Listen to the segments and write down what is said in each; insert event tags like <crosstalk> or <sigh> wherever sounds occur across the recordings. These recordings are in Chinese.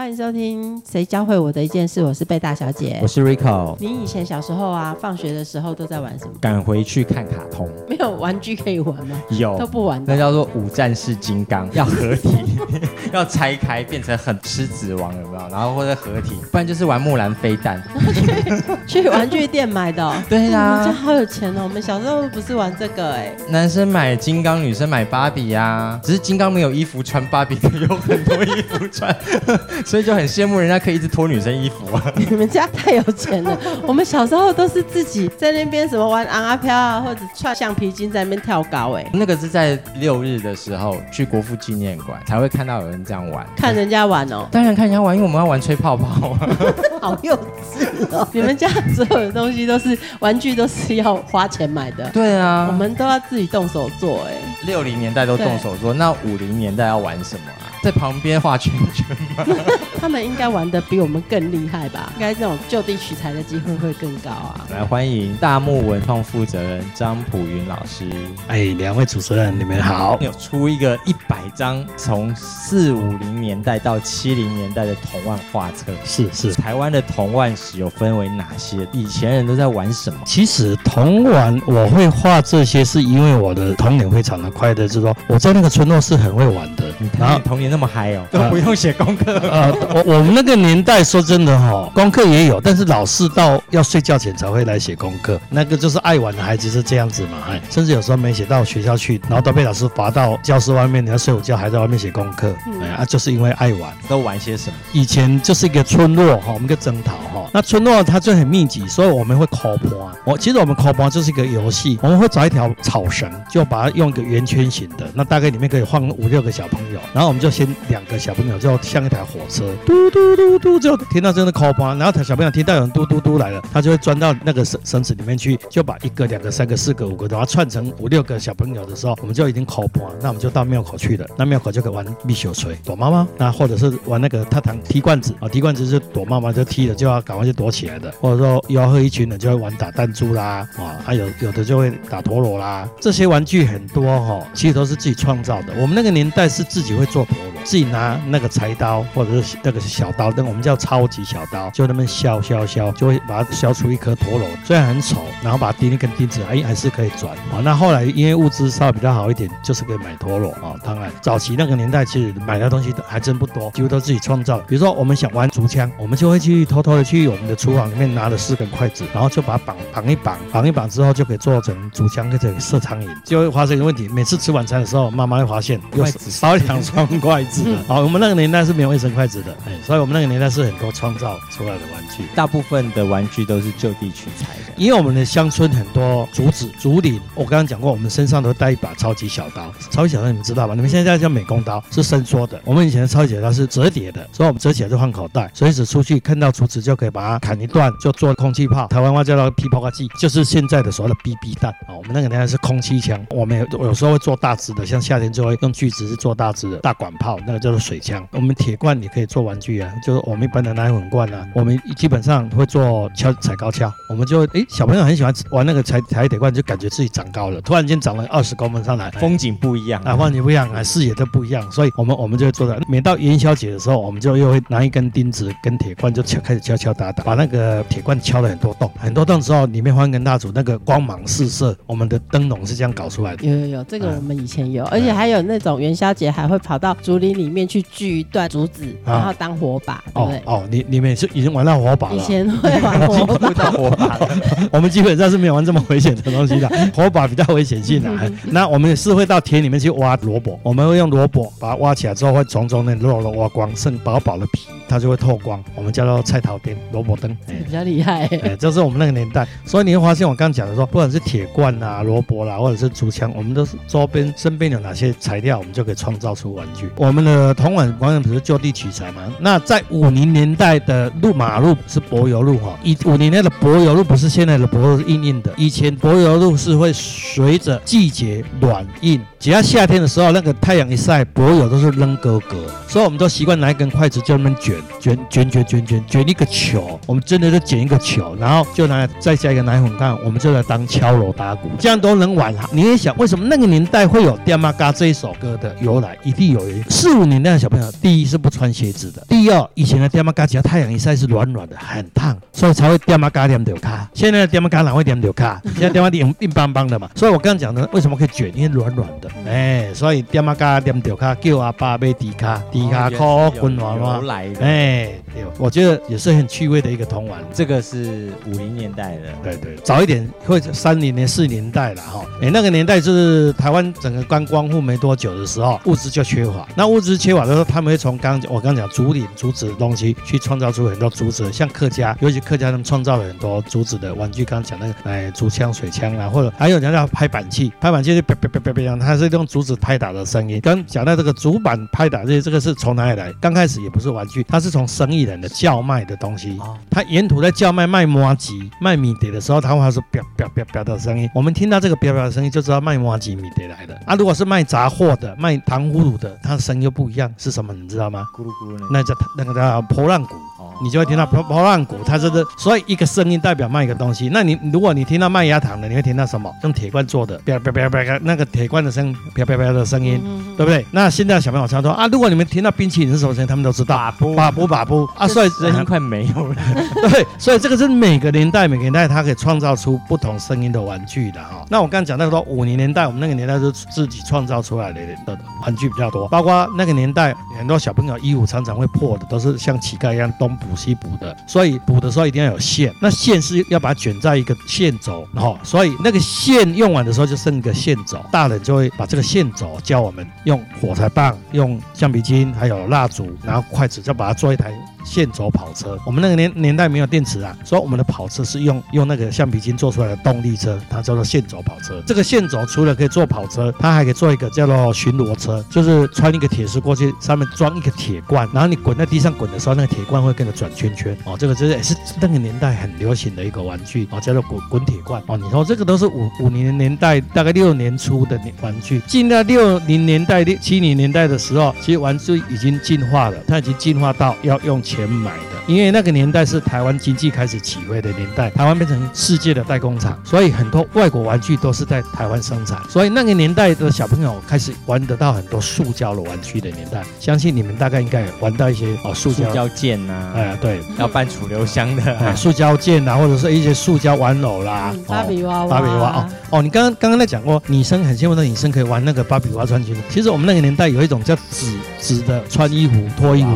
欢迎收听《谁教会我的一件事》，我是贝大小姐，我是 Rico。你以前小时候啊，放学的时候都在玩什么？赶回去看卡通，没有玩具可以玩吗？有都不玩，那叫做五战士金刚，要合体，<laughs> 要拆开变成很狮子王，有没有？然后或者合体，不然就是玩木兰飞弹。<laughs> 去玩具店买的。<laughs> 对呀，这好有钱哦！我们小时候不是玩这个哎，男生买金刚，女生买芭比呀。只是金刚没有衣服穿，芭比有很多衣服穿。所以就很羡慕人家可以一直脱女生衣服啊！<laughs> 你们家太有钱了。<laughs> 我们小时候都是自己在那边什么玩昂阿飘啊，或者串橡皮筋在那边跳高哎。那个是在六日的时候去国父纪念馆才会看到有人这样玩，看人家玩哦。当然看人家玩，因为我们要玩吹泡泡。<laughs> 好幼稚哦！你们家所有的东西都是玩具，都是要花钱买的。对啊，我们都要自己动手做哎。六零年代都动手做，那五零年代要玩什么啊？在旁边画圈圈吗？<laughs> 他们应该玩的比我们更厉害吧？应该这种就地取材的机会会更高啊！来欢迎大木文创负责人张普云老师。哎，两位主持人，你们好！有出一个一百张从四五零年代到七零年代的童玩画册。是是，台湾的童玩史有分为哪些？以前人都在玩什么？其实童玩我会画这些，是因为我的童年非常的快乐，就是说我在那个村落是很会玩的。然后童年那么嗨哦，<laughs> 都不用写功课。呃，我我们那个年代说真的哈，功课也有，但是老师到要睡觉前才会来写功课。那个就是爱玩的孩子是这样子嘛，哎，甚至有时候没写到学校去，然后都被老师罚到教室外面，你要睡午觉还在外面写功课。哎啊，就是因为爱玩，都玩些什么？以前就是一个村落哈，我们个征讨哈，那村落它就很密集，所以我们会考坡。我其实我们考坡就是一个游戏，我们会找一条草绳，就把它用一个圆圈形的，那大概里面可以放五六个小朋友。然后我们就先两个小朋友，就像一台火车，嘟嘟嘟嘟，就听到真的 call 然后他小朋友听到有人嘟嘟嘟来了，他就会钻到那个绳绳子里面去，就把一个、两个、三个、四个、五个，把它串成五六个小朋友的时候，我们就已经 call 那我们就到庙口去了。那庙口就可以玩蜜雪锤、躲妈妈，那或者是玩那个踏糖踢罐子啊，踢罐子是躲妈妈就踢了就要赶快去躲起来的，或者说吆喝一群人就会玩打弹珠啦，啊，还有有的就会打陀螺啦，这些玩具很多哈，其实都是自己创造的。我们那个年代是自己会做陀螺。自己拿那个柴刀或者是那个小刀，灯，我们叫超级小刀，就那么削削削，就会把它削出一颗陀螺，虽然很丑，然后把它钉一根钉子，还，还是可以转啊。那后来因为物资稍微比较好一点，就是可以买陀螺啊。当然，早期那个年代其实买的东西还真不多，几乎都自己创造。比如说我们想玩竹枪，我们就会去偷偷的去我们的厨房里面拿了四根筷子，然后就把它绑绑一绑，绑一绑之后就可以做成竹枪，可以射苍蝇。<laughs> <laughs> <laughs> 就会发生一个问题，每次吃晚餐的时候，妈妈会发现又少两双筷子。好，我们那个年代是没有卫生筷子的，哎，所以我们那个年代是很多创造出来的玩具，大部分的玩具都是就地取材的。因为我们的乡村很多竹子、竹林，我刚刚讲过，我们身上都带一把超级小刀。超级小刀你们知道吧？你们现在叫美工刀，是伸缩的。我们以前的超级小刀是折叠的，所以我们折起来就放口袋，随时出去看到竹子就可以把它砍一段，就做空气炮。台湾话叫做皮炮剂，就是现在的所谓的 BB 弹啊。我们那个年代是空气枪，我们有有时候会做大支的，像夏天就会用锯子是做大支的大管炮，那个叫做。水枪，我们铁罐也可以做玩具啊，就是我们一般的奶粉罐啊，我们基本上会做敲踩高跷，我们就哎小朋友很喜欢玩那个踩踩铁罐，就感觉自己长高了，突然间长了二十公分上来，风景不一样啊，风景不一样啊，视野都不一样，所以我们我们就会做的。每到元宵节的时候，我们就又会拿一根钉子跟铁罐就敲开始敲敲打打，把那个铁罐敲了很多洞，很多洞之后里面放一根蜡烛，那个光芒四射，我们的灯笼是这样搞出来的。有有有，这个我们以前有，而且还有那种元宵节还会跑到竹林里面去锯一段。竹子，然后当火把，对不对？哦，你你们是已经玩到火把了？以前会玩火把，火把。我们基本上是没有玩这么危险的东西的，火把比较危险性的。那我们是会到田里面去挖萝卜，我们会用萝卜把它挖起来之后，会从中那肉肉挖光，剩薄薄的皮，它就会透光。我们叫做菜头灯、萝卜灯，比较厉害。哎，这是我们那个年代，所以你会发现我刚刚讲的说，不管是铁罐啊、萝卜啦，或者是竹枪，我们都是周边身边有哪些材料，我们就可以创造出玩具。我们的铜碗玩具不是就地取材嘛？那在五零年代的路马路是柏油路哈，以五零年的柏油路不是现在的柏油硬硬的，以前柏油路是会随着季节软硬只要夏天的时候，那个太阳一晒，柏油都是扔哥哥，所以我们都习惯拿一根筷子就那么卷卷卷卷卷卷卷一个球，我们真的就卷一个球，然后就拿再加一个奶粉干，我们就来当敲锣打鼓，这样都能玩啊！你也想，为什么那个年代会有《爹妈嘎》这一首歌的由来？一定有原因。四五年代的小朋友，第一是不穿鞋子的，第二以前的爹妈嘎只要太阳一晒是软软的，很烫，所以才会爹妈嘎点丢卡。现在的爹妈嘎哪会点丢卡？现在爹妈硬硬邦邦的嘛。所以我刚刚讲的，为什么可以卷？因为软软的，哎，所以爹妈嘎点丢卡，叫阿爸买迪卡，迪卡扣滚娃娃。哎，对，我觉得也是很趣味的一个童玩。这个是五零年代的，对对，早一点会三零年、四年代了哈。哎，那个年代就是台湾整个刚光复没多久的时候，物资就缺乏。那物资缺乏的时候，他们会从刚我刚讲竹林、竹子的东西去创造出很多竹子，像客家，尤其客家他们创造了很多竹子的玩具。刚刚讲那个哎竹枪、水枪啊，或者还有人家拍板器，拍板器就啪啪啪啪啪，它是用竹子拍打的声音。刚讲到这个竹板拍打这些，这个是从哪里来？刚开始也不是玩具，它是从生意人的叫卖的东西。哦他沿途在叫卖卖麻吉、卖米碟的时候，他会是啪啪啪啪的声音。我们听到这个啪啪的声音，就知道卖麻吉米碟来的。啊，如果是卖杂货的、卖糖葫芦的，它的声音又不一样，是什么？你知道吗？咕噜咕噜那叫那个叫波浪鼓。你就会听到波波浪鼓，它这个，所以一个声音代表卖一个东西。那你如果你听到麦芽糖的，你会听到什么？用铁罐做的，啪啪啪啪啪，那个铁罐的声，啪啪啪的声音，对不对？那现在小朋友常说啊，如果你们听到冰淇淋是什么声音，他们都知道，把布把布把布啊，所以声音快没有了。对，所以这个是每个年代每个年代它可以创造出不同声音的玩具的哈。那我刚刚讲到说五零年代，我们那个年代是自己创造出来的的玩具比较多，包括那个年代很多小朋友衣服常常会破的，都是像乞丐一样东补补西补的，所以补的时候一定要有线，那线是要把它卷在一个线轴，哈，所以那个线用完的时候就剩一个线轴，大人就会把这个线轴教我们用火柴棒、用橡皮筋还有蜡烛，然后筷子就把它做一台线轴跑车。我们那个年年代没有电池啊，所以我们的跑车是用用那个橡皮筋做出来的动力车，它叫做线轴跑车。这个线轴除了可以做跑车，它还可以做一个叫做巡逻车，就是穿一个铁丝过去，上面装一个铁罐，然后你滚在地上滚的时候，那个铁罐会跟着转圈圈。哦，这个就是也是那个年代很流行的一个玩具哦，叫做滚滚铁罐。哦，你说这个都是五五零年代大概六年初的玩具，进到六零年代、六七零年代的时候，其实玩具已经进化了，它已经进化到要用钱买的。因为那个年代是台湾经济开始起飞的年代，台湾变成世界的代工厂，所以很多外国玩具都是在台湾生产。所以那个年代的小朋友开始玩得到很多塑胶的玩具的年代，相信你们大概应该有玩到一些哦塑胶。塑胶剑呐，哎，对，要搬储留箱的。塑胶剑啊，或者是一些塑胶玩偶啦，嗯芭比娃娃，芭比娃娃哦哦，你刚刚刚刚在讲过，女生很羡慕的女生可以玩那个芭比娃娃穿裙子。其实我们那个年代有一种叫纸纸的穿衣服脱衣服，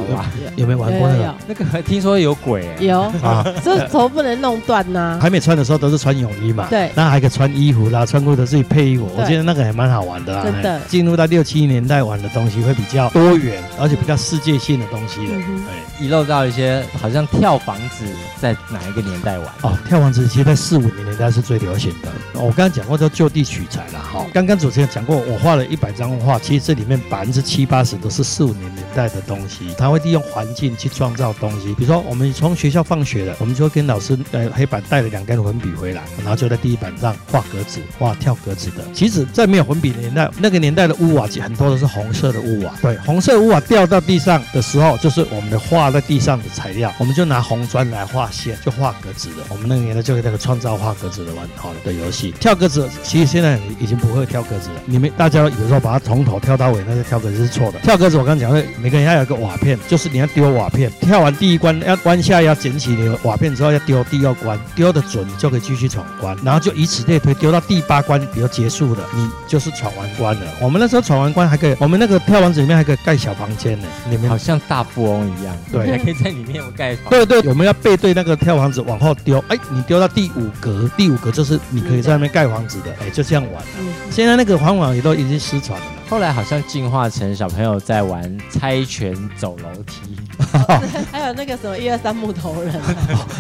有没有玩过那个？那个听说有鬼欸，有，啊，这头不能弄断呐。还没穿的时候都是穿泳衣嘛，对那还可以穿衣服啦，穿裤子自己配衣服，我对觉得那个还蛮好玩的啦。真的哎进入到六七年代玩的东西会比较多元，而且比较世界性的东西了。哎，遗漏到一些好像跳房子在哪一个年代玩？哦，跳房子其实在四五零年代是最流行的。哦我刚刚讲过，叫就地取材了哈。刚刚主持人讲过，我画了一百张画，其实这里面百分之七八十都是四五零年代的东西。他会利用环境去创造东西，比如说我们从学校放学了，我们就会跟老师呃黑板带了两根粉笔回来，然后就在第一板上画格子，画跳格子的。其实，在没有粉笔的年代，那个年代的屋瓦很多都是红色的屋瓦，对，<laughs> 红色屋瓦掉到地上的时候，就是我们的画在地上的材料，我们就拿红砖来画线，就画格子的。我们那个年代就那个创造画格子的玩好的游戏。跳格子其实现在已经不会跳格子了，你们大家有时候把它从头跳到尾，那个跳格子是错的。跳格子我刚刚讲的，每个人要有一个瓦片，就是你要丢瓦片，跳完第一关要弯下要捡起你的瓦片之后要丢第二关，丢的准你就可以继续闯关，然后就以此类推，丢到第八关，比如结束了，你就是闯完关了。我们那时候闯完关还可以，我们那个跳房子里面还可以盖小房间呢，里面好像大富翁一样，对还可以在里面盖房。对对，我们要背对那个跳房子往后丢，哎，你丢到第五格，第五格就是你可以在那边盖房子的，哎，就这样玩。嗯，现在那个环网也都已经失传了。后来好像进化成小朋友在玩猜拳走楼梯，<laughs> 还有那个什么一二三木头人，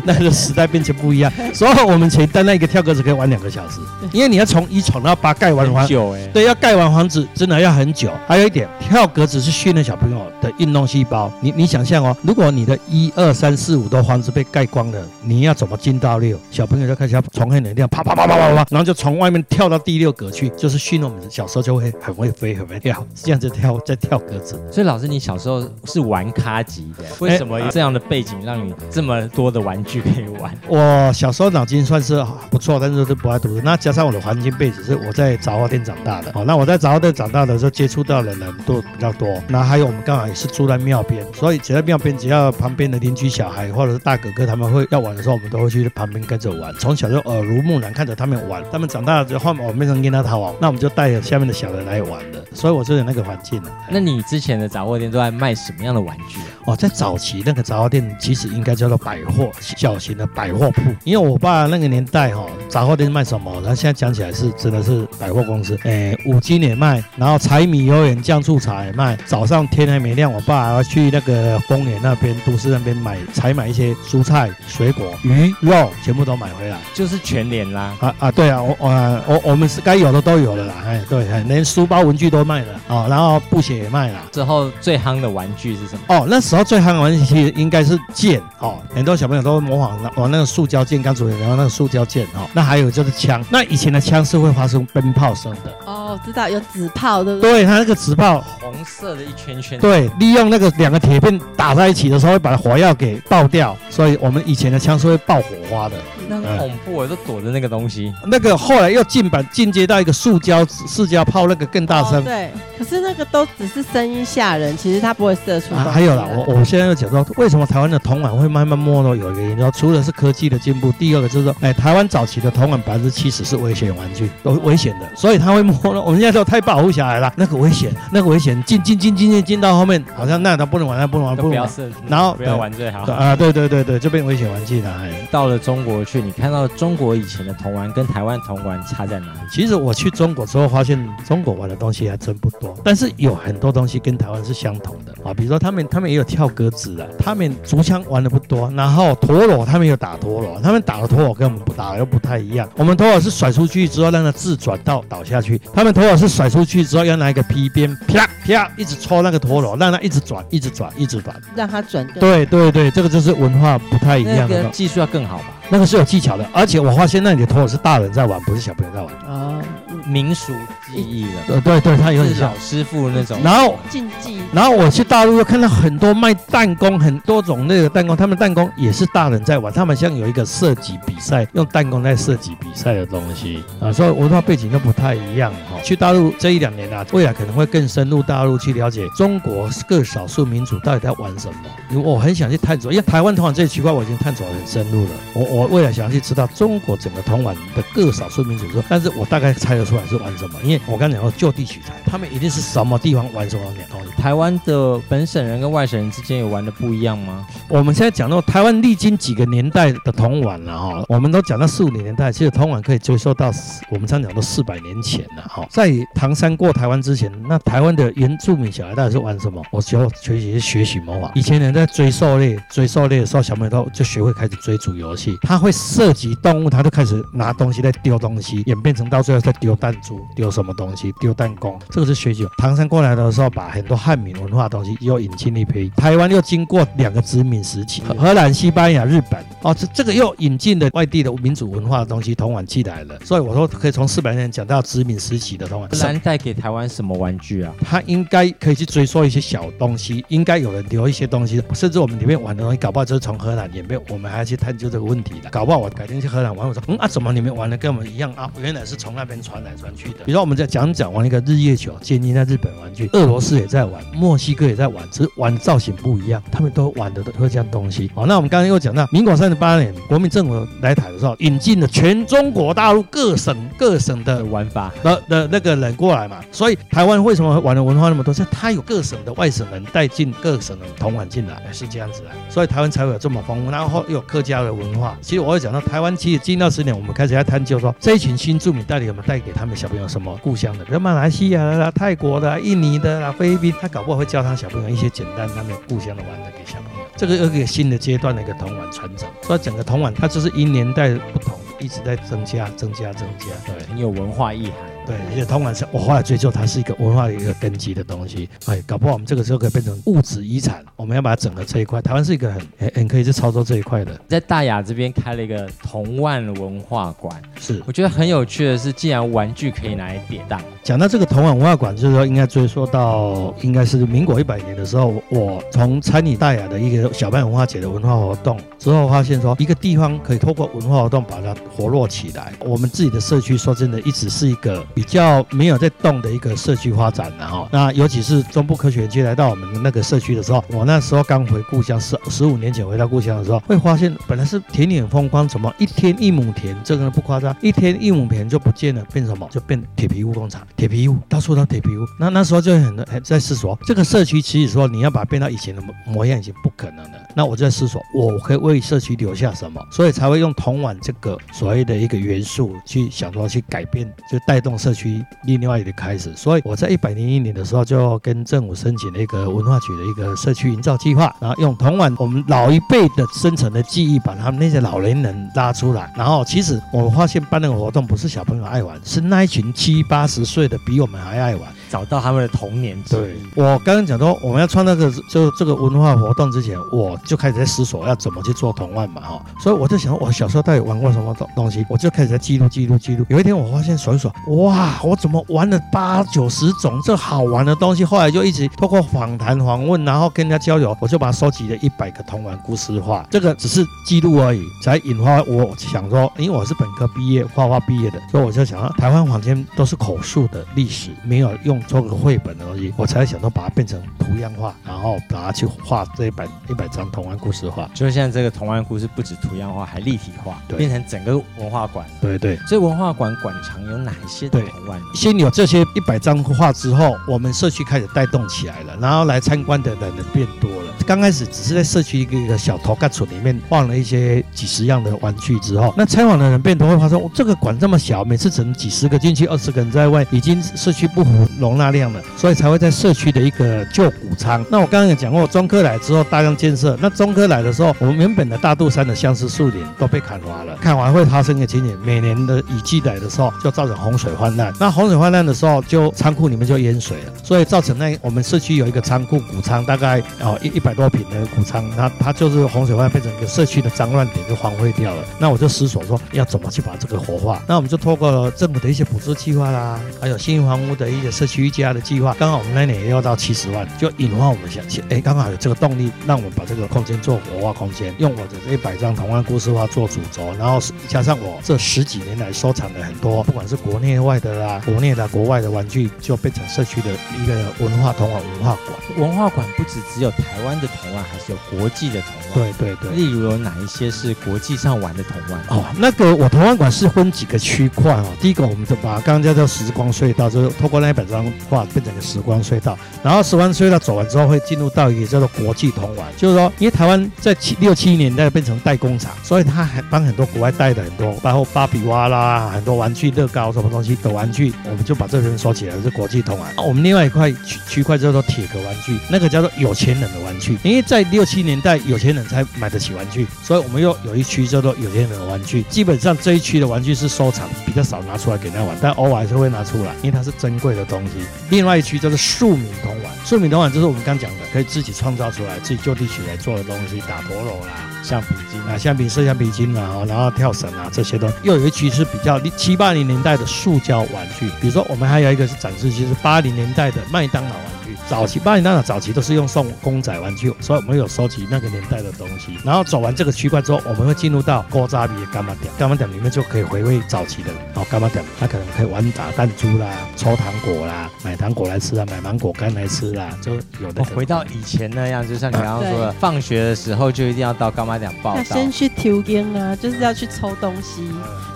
那个时代变迁不一样，所以我们前单那一个跳格子可以玩两个小时，因为你要从一闯到八盖完很房，久哎。对，要盖完房子真的要很久。还有一点，跳格子是训练小朋友的运动细胞。你你想象哦，如果你的一二三四五都房子被盖光了，你要怎么进到六？小朋友就开始要从黑能量啪啪啪啪啪啪，然后就从外面跳到第六格去，就是训我们小时候就会很会飞很会跳，这样子跳在跳格子。所以老师，你小时候是玩咖级的，为什么这样的背景让你这么多的玩具可以玩？我小时候脑筋算是不错，但是都不爱读书。那加上我的环境背景是我在杂货店长大的，哦，那我在杂货店长大的时候接触到的人都比较多。那还有我们刚好是住在庙边，所以只要庙边只要旁边的邻居小孩或者是大哥哥他们会要玩的时候，我们都会去旁边跟着玩。从小就耳濡目染，看着他们玩。他们长大了之后，我们变成跟他逃亡，那我们就带着下面的小人来玩的。所以我就有那个环境了。那你之前的杂货店都在卖什么样的玩具啊？哦，在早期那个杂货店其实应该叫做百货，小型的百货铺。因为我爸那个年代哈，杂货店卖什么？他现在讲起来是真的是百货公司。哎，五金也卖，然后柴米油盐酱醋茶也卖。早上天还没亮，我爸还要去那个丰年那边、都市那边买采买一些蔬菜、水果、鱼肉，全部都买回来，就是全年啦。啊啊，对啊，我我我我们是该有的都有了啦。哎，对，连书包文具都卖了啊，然后布鞋也卖了。之后最夯的玩具是什么？哦，那时候最夯的玩具其实应该是剑哦，很多小朋友都模仿玩那个塑胶剑，刚出来然后那个塑胶剑哦。那还有就是枪，那以前的枪是会发生鞭炮声的。哦，知道有纸炮对不对？对，它那个纸炮红色的一圈圈。对，利用那个两个铁片打在一起的时候，会把火药给爆掉，所以我们以前的枪是会爆火花的。那很恐怖，我都躲着那个东西。那个后来又进版进阶到一个塑胶塑胶炮，那个更大声。对，可是那个都只是声音吓人，其实它不会射出。还有啦，我我现在要讲到为什么台湾的铜碗会慢慢没落，有一个原因，说除了是科技的进步，第二个就是说，哎，台湾早期的铜碗百分之七十是危险玩具，都危险的，所以它会没落。我们现在说太保护小孩了，那个危险，那个危险，进进进进进进到后面，好像那他不能玩，那不能玩，不能射，然后不要玩最好。啊，对对对对，就变危险玩具了。哎到了中国去，你看到中国以前的铜玩跟台湾铜玩差在哪里？其实我去中国之后发现，中国玩的东西还真不多，但是有很多东西跟台湾是相同的啊。比如说他们他们也有跳格子的，他们竹枪玩的不多，然后陀螺他们有打陀螺，他们打的陀螺跟我们不打又不太一样。我们陀螺是甩出去之后让它自转到倒下去，他们陀螺是甩出去之后要拿一个皮鞭啪啪一直抽那个陀螺，让它一直转，一直转，一直转，让它转。对对对，这个就是文化不太一样的，技术要更好吧。那个是有技巧的，而且我发现那里的陀螺是大人在玩，不是小朋友在玩。哦，民俗技艺了。呃，对对，他有点像老师傅那种。然后竞技。然后我去大陆又看到很多卖弹弓，很多种类的弹弓，他们弹弓也是大人在玩。他们像有一个射击比赛，用弹弓在射击比赛的东西啊，所以文化背景都不太一样哈。去大陆这一两年啊，未来可能会更深入大陆去了解中国各少数民族到底在玩什么。因为我很想去探索，因为台湾通玩这一区块我已经探索很深入了。我我未来想要去知道中国整个通玩的各少数民族说，但是我大概猜得出来是玩什么，因为我刚讲过就地取材，他们一定是什么地方玩什么东西。台湾的本省人跟外省人之间有玩的不一样吗？我们现在讲到台湾历经几个年代的同玩了哈，我们都讲到四五零年代，其实同玩可以追溯到我们常讲到四百年前了哈。在唐山过台湾之前，那台湾的原住民小孩到底是玩什么？我就学习学习魔法。以前人在追狩猎，追狩猎的时候，小朋友都就学会开始追逐游戏，他会涉及动物，他就开始拿东西在丢东西，演变成到最后在丢弹珠、丢什么东西、丢弹弓，这个是学习。唐山过来的时候，把很多汉民文化东西又引进一批。台湾又经过两个殖民时期，荷兰、西班牙、日本，哦，这这个又引进了外地的民主文化的东西，同玩进来了。所以我说可以从四百年讲到殖民时期的同玩。荷兰带给台湾什么玩具啊？他应该可以去追溯一些小东西，应该有人留一些东西，甚至我们里面玩的东西，搞不好就是从荷兰演变。我们还要去探究这个问题的。搞不好我改天去荷兰玩，我说嗯啊，怎么你们玩的跟我们一样啊？原来是从那边传来传去的。比如说我们在讲讲玩一个日月球，建立在日本玩具，俄罗斯也在玩，墨西哥也在玩，只是玩造型不一样，他们都玩的都这样东西。好，那我们刚刚又讲到民国三十八年，国民政府来台的时候，引进了全中国大陆各省各省的玩法的的那个人过来嘛，所以台湾为什么玩的文化那么多？是它有各省的外省人带进各省的同玩进来，是这样子啊，所以台湾才会有这么丰富，然后又有客家的文化。其实我会讲到台湾，其实近二十年，我们开始在探究说，这一群新住民到底有没有带给他们小朋友什么故乡的，比如马来西亚的、泰国的、印尼的、菲律宾，他搞不好会教他小朋友一些简单他们故乡的玩的给小朋友。这个又给新的阶段的一个童玩传承，所以整个童玩它就是因年代不同，一直在增加、增加、增加，对，很有文化意涵。对，而且铜碗是我后来追究它是一个文化的一个根基的东西，哎，搞不好我们这个时候可以变成物质遗产，我们要把它整合这一块。台湾是一个很很很可以去操作这一块的，在大雅这边开了一个铜万文化馆，是。我觉得很有趣的是，既然玩具可以拿来典当，讲到这个同碗文化馆，就是说应该追溯到应该是民国一百年的时候，我从参与大雅的一个小班文化节的文化活动之后，发现说一个地方可以透过文化活动把它活络起来。我们自己的社区说真的，一直是一个比较没有在动的一个社区发展的哈。那尤其是中部科学园区来到我们的那个社区的时候，我那时候刚回故乡十十五年前回到故乡的时候，会发现本来是田野风光，怎么一天一亩田，这个不夸张，一天一亩田就不见了，变什么？就变铁皮屋工厂，铁皮屋到处都铁皮屋。那那时候就很很在思索，这个社区其实说你要把它变到以前的模样，已经不可能了。那我就在思索，我可以为社区留下什么？所以才会用铜碗这个所谓的一个元素去想说去改变，就带动社区另外一个开始。所以我在一百零一年的时候就跟政府申请了一个文化局的一个社区营造计划，然后用铜碗我们老一辈的深层的记忆，把他们那些老年人拉出来。然后其实我发现办那个活动不是小朋友爱玩，是那一群七八十岁的比我们还爱玩。找到他们的童年。对我刚刚讲到，我们要创那个就这个文化活动之前，我就开始在思索要怎么去做童玩嘛哈。所以我就想，我小时候到底玩过什么东东西，我就开始在记录记录记录。有一天我发现，数一数，哇，我怎么玩了八九十种这好玩的东西？后来就一直透过访谈访问，然后跟人家交流，我就把它收集了一百个童玩故事画。这个只是记录而已，才引发我想说，因为我是本科毕业画画毕业的，所以我就想，台湾坊间都是口述的历史，没有用。做个绘本的东西，我才想到把它变成图样化，然后把它去画这一百一百张童玩故事画。就是现在这个童玩故事不止图样化，还立体化，变成整个文化馆。对对。这文化馆馆藏有哪一些童玩？先有这些一百张画之后，我们社区开始带动起来了，然后来参观的人变多了。刚开始只是在社区一个一个小头盖处里面放了一些几十样的玩具之后，那参访的人变多，会发现这个馆这么小，每次只能几十个进去，二十个人在外，已经社区不符容纳量了，所以才会在社区的一个旧谷仓。那我刚刚也讲过，中科来之后大量建设，那中科来的时候，我们原本的大肚山的相思树林都被砍伐了，砍完会发生一个情景，每年的雨季来的时候就造成洪水泛滥，那洪水泛滥的时候就仓库里面就淹水了，所以造成那我们社区有一个仓库谷仓，大概哦一一百。多平的谷仓，那它就是洪水泛变成一个社区的脏乱点，就荒废掉了。那我就思索说，要怎么去把这个活化？那我们就透过政府的一些补助计划啦，还有新房屋的一些社区一家的计划，刚好我们那年也要到七十万，就引发我们想起，哎，刚好有这个动力，让我们把这个空间做活化空间，用我的这一百张童话故事画做主轴，然后加上我这十几年来收藏的很多，不管是国内外的啦，国内的、国外的玩具，就变成社区的一个文化童话文化馆。文化馆不止只有台湾。的童玩还是有国际的童玩，对对对，例如有哪一些是国际上玩的童玩？哦，那个我童玩馆是分几个区块哦。第一个，我们就把刚刚叫做时光隧道，就是透过那一百张化变成一个时光隧道。然后时光隧道走完之后，会进入到一个叫做国际童玩，就是说，因为台湾在七六七年代变成代工厂，所以他还帮很多国外带的很多，包括芭比娃啦，很多玩具、乐高什么东西的玩具，我们就把这边收起来，是国际童玩。我们另外一块区区块叫做铁壳玩具，那个叫做有钱人的玩具。因为在六七年代，有钱人才买得起玩具，所以我们又有一区叫做有钱人的玩具。基本上这一区的玩具是收藏，比较少拿出来给人家玩，但偶尔还是会拿出来，因为它是珍贵的东西。另外一区叫做庶民童玩，庶民童玩就是我们刚讲的，可以自己创造出来、自己就地取材做的东西，打陀螺啦、橡皮筋啊、橡皮色橡皮筋啊，然后跳绳啊这些东西。又有一区是比较七八零年代的塑胶玩具，比如说我们还有一个是展示区是八零年代的麦当劳玩具。早期八零年代早期都是用送公仔玩具，所以我们有收集那个年代的东西。然后走完这个区块之后，我们会进入到锅渣比的干妈店，干妈店里面就可以回味早期的。哦，干妈店，他可能可以玩打弹珠啦、抽糖果啦、买糖果来吃啊、买芒果干来吃啊，就有的。回到以前那样，就像你刚刚说的，放学的时候就一定要到干妈店报道。先去抽烟啊，就是要去抽东西，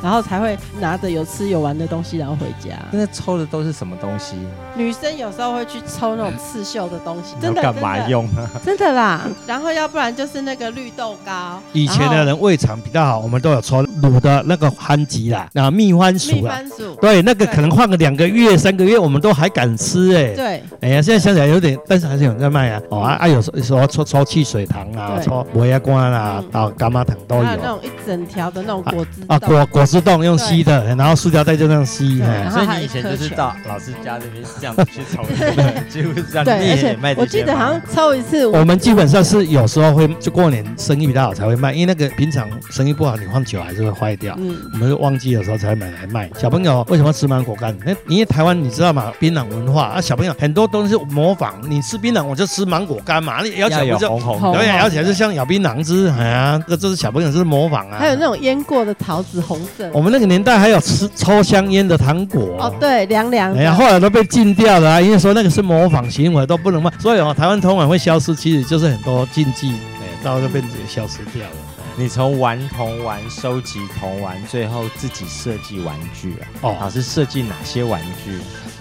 然后才会拿着有吃有玩的东西然后回家。那抽的都是什么东西？女生有时候会去抽那种。刺绣的东西，真的干嘛用啊？<laughs> 真的啦。然后要不然就是那个绿豆糕，以前的人胃肠比较好，我们都有抽卤的那个番吉啦，啊蜜番薯蜜啦。番薯，对，那个可能放个两个月、三个月，我们都还敢吃哎、对，哎呀，现在想起来有点，但是还是有人在卖啊。哦啊啊，有时候有时候抽抽汽水糖啊，抽摩牙瓜啦嗯，啊伽马糖都有还有那种一整条的那种果汁啊。豆果果汁冻用吸的，然后塑胶袋就那样吸。所以你以前就是球到老师家那边这样子去抽的，几乎 <laughs> 是这样。你对，而且我记得好像抽一次，我们基本上是有时候会就过年生意比较好才会卖，因为那个平常生意不好，你放久还是会坏掉。嗯，我们就旺季的时候才买来卖。小朋友为什么吃芒果干？那因为台湾你知道吗？槟榔文化啊，小朋友很多东西模仿，你吃槟榔我就吃芒果干嘛，你咬起来不就红红对，咬起来就像咬槟榔汁，哎呀，这这是小朋友是模仿啊。还有那种腌过的桃子红色，我们那个年代还有吃抽香烟的糖果。哦，对，凉凉哎呀，后来都被禁掉了啊，因为说那个是模仿行为，都不能卖。所以哦，台湾铜碗会消失，其实就是很多禁忌，哎，到这边也消失掉了。你从玩童玩、收集童玩，最后自己设计玩具啊？哦老师设计哪些玩具？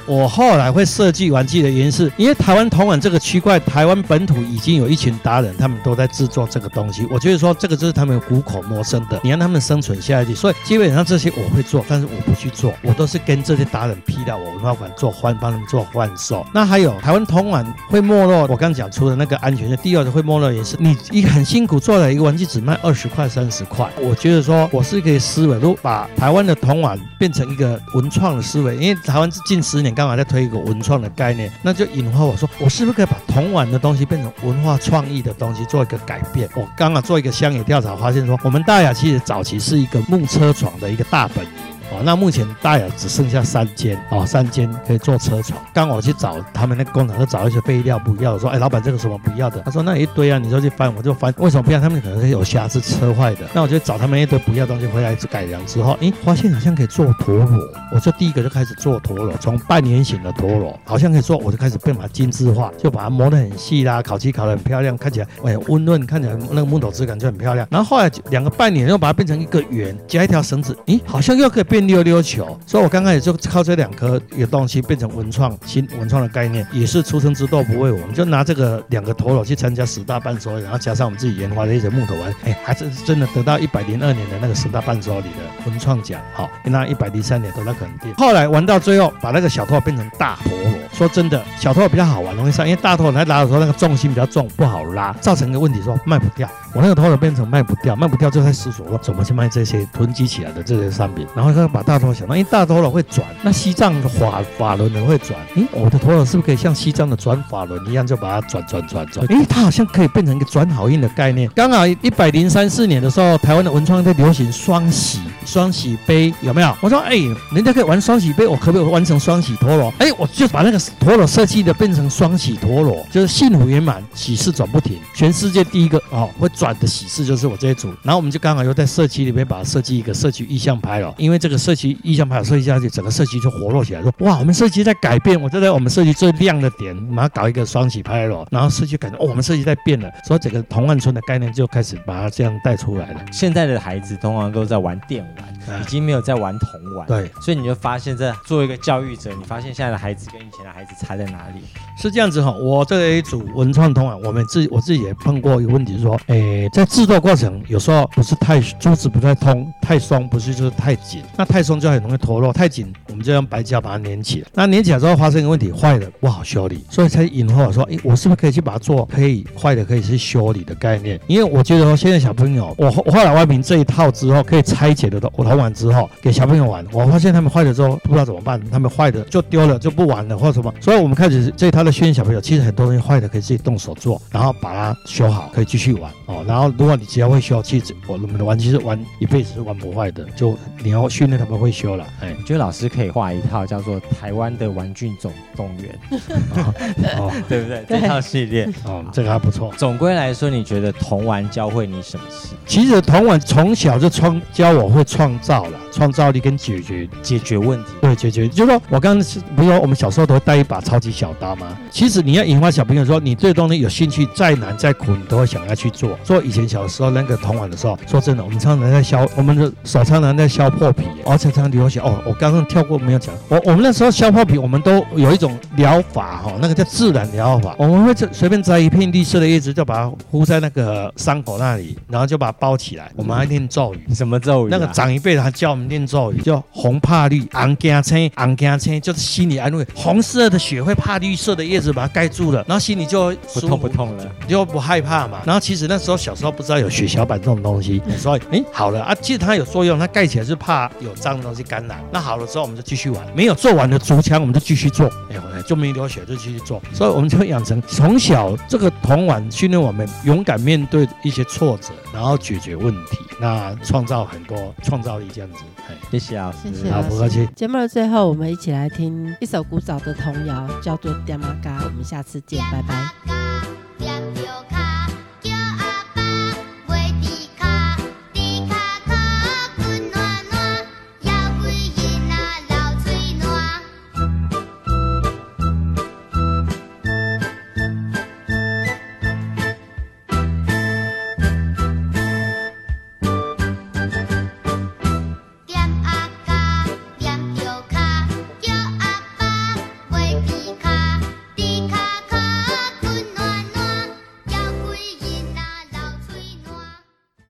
我后来会设计玩具的原因是，因为台湾铜碗这个区块，台湾本土已经有一群达人，他们都在制作这个东西。我觉得说这个就是他们虎口谋生的，你让他们生存下去。所以基本上这些我会做，但是我不去做，我都是跟这些达人批到我文化馆做换，帮他们做换售。那还有台湾铜碗会没落，我刚讲除了那个安全性，第二个会没落也是你一个很辛苦做了一个玩具只卖二十块三十块。我觉得说我是一个思维，如果把台湾的铜碗变成一个文创的思维，因为台湾近十年刚好在推一个文创的概念，那就引发我说，我是不是可以把同碗的东西变成文化创意的东西，做一个改变？我刚好做一个乡野调查，发现说，我们大雅其实早期是一个木车床的一个大本营。哦，那目前大雅只剩下三间哦，三间可以做车床。刚我去找他们那个工厂，就找一些备料不要，我说，哎，老板这个什么不要的？他说那一堆啊，你就去翻，我就翻，为什么不要？他们可能是有瑕疵车坏的。那我就找他们一堆不要东西回来一改良之后，诶，发现好像可以做陀螺，我就第一个就开始做陀螺，从半圆形的陀螺好像可以做，我就开始变把它精致化，就把它磨得很细啦，烤漆烤得很漂亮，看起来哎温润，看起来那个木头质感就很漂亮。然后后来两个半圆又把它变成一个圆，加一条绳子，诶，好像又可以变变溜溜球。所以我刚开始就靠这两颗一个东西变成文创新文创的概念，也是出生之道不为我们就拿这个两个陀螺去参加十大伴手礼，然后加上我们自己研发的一些木头玩，哎，还是真的得到一百零二年的那个十大伴手礼的文创奖，好，那一百零三年得到肯定。后来玩到最后，把那个小陀螺变成大陀螺。说真的，小陀螺比较好玩，容易上，因为大陀螺来拉的时候那个重心比较重，不好拉，造成一个问题说卖不掉。我那个陀螺变成卖不掉，卖不掉就在思索说怎么去卖这些囤积起来的这些商品。然后他把大陀螺想到，因为大陀螺会转，那西藏的法法轮也会转，诶，我的陀螺是不是可以像西藏的转法轮一样，就把它转转转转？诶，<laughs> 它好像可以变成一个转好运的概念。刚好一百零三四年的时候，台湾的文创在流行双喜双喜杯，有没有？我说，诶，人家可以玩双喜杯，我可不可以玩成双喜陀螺？诶，我就把那个陀螺设计的变成双喜陀螺，就是幸福圆满，喜事转不停。全世界第一个哦会转的喜事就是我这一组，然后我们就刚好又在社区里面把它设计一个社区意向牌了，因为这个社区意向牌设计下去，整个社区就活络起来，说哇，我们社区在改变，我就在我们社区最亮的点，马上搞一个双喜拍了，然后社区感觉哦，我们社区在变了，所以整个同万村的概念就开始把它这样带出来了。现在的孩子通常都在玩电玩，啊已经没有在玩童玩。对，所以你就发现，这作为一个教育者，你发现现在的孩子跟以前的孩子差在哪里？是这样子哈，我这一组文创通啊，我们自己我自己也碰过一个问题，是说，诶，在制作过程有时候不是太珠子不太通，太松不是就是太紧，那太松就很容易脱落，太紧我们就用白胶把它粘起来。那粘起来之后发生一个问题，坏了不好修理，所以才引发我说，诶，我是不是可以去把它做可以坏的可以去修理的概念？因为我觉得说现在小朋友，我后我后来完明这一套之后，可以拆解的都我玩完之后给小朋友玩，我发现他们坏了之后不知道怎么办，他们坏的就丢了就不玩了或者什么，所以我们开始这一套的训练小朋友，其实很多东西坏的可以自己动手做，然后把它修好，可以继续玩哦。然后如果你只要会修，其实我们的玩具是玩一辈子是玩不坏的，就你要训练他们会修了，哎，我觉得老师可以画一套叫做《台湾的玩具总动员 <laughs> 哦》，<laughs> 对不对？这套系列。哦，这个还不错。总归来说，你觉得童玩教会你什么事？其实童玩从小就创教我会创造了，创造力跟解决解决问题。对，解决就是说我刚刚是不是说我们小时候都带一把超级小刀吗？其实你要引发小朋友说，你对东西有兴趣，再难再苦，你都会想要去做。说以以前小时候那个铜玩的时候，说真的，我们常常在削，我们的手常常在削破皮，而且常常流血。哦，我刚刚跳过没有讲。我我们那时候削破皮，我们都有一种疗法哈，那个叫自然疗法。我们会这随便摘一片绿色的叶子，就把它敷在那个伤口那里，然后就把它包起来。我们还念咒语。什么咒语、啊？那个长一辈的还教我们念咒语，叫红怕绿，昂惊青，昂惊青，就是心理安慰。红色的血会怕绿色的叶子把它盖住了，然后心里就不痛不痛了，就不害怕嘛。然后其实那时候小时候不知道有血小板这种东西，所以哎好了啊，其实它有作用，它盖起来是怕有脏的东西感染。那好了之后我们就继续玩，没有做完的竹枪我们就继续做，哎就没流血就继续做，所以我们就养成从小这个童玩训练我们勇敢面对一些挫折，然后解决问题，那创造很多创造力这样子。哎，谢谢老师，好谢谢好不客气。节目的最后，我们一起来听一首古早的童谣，叫做《爹妈嘎》。我们下次见，拜拜。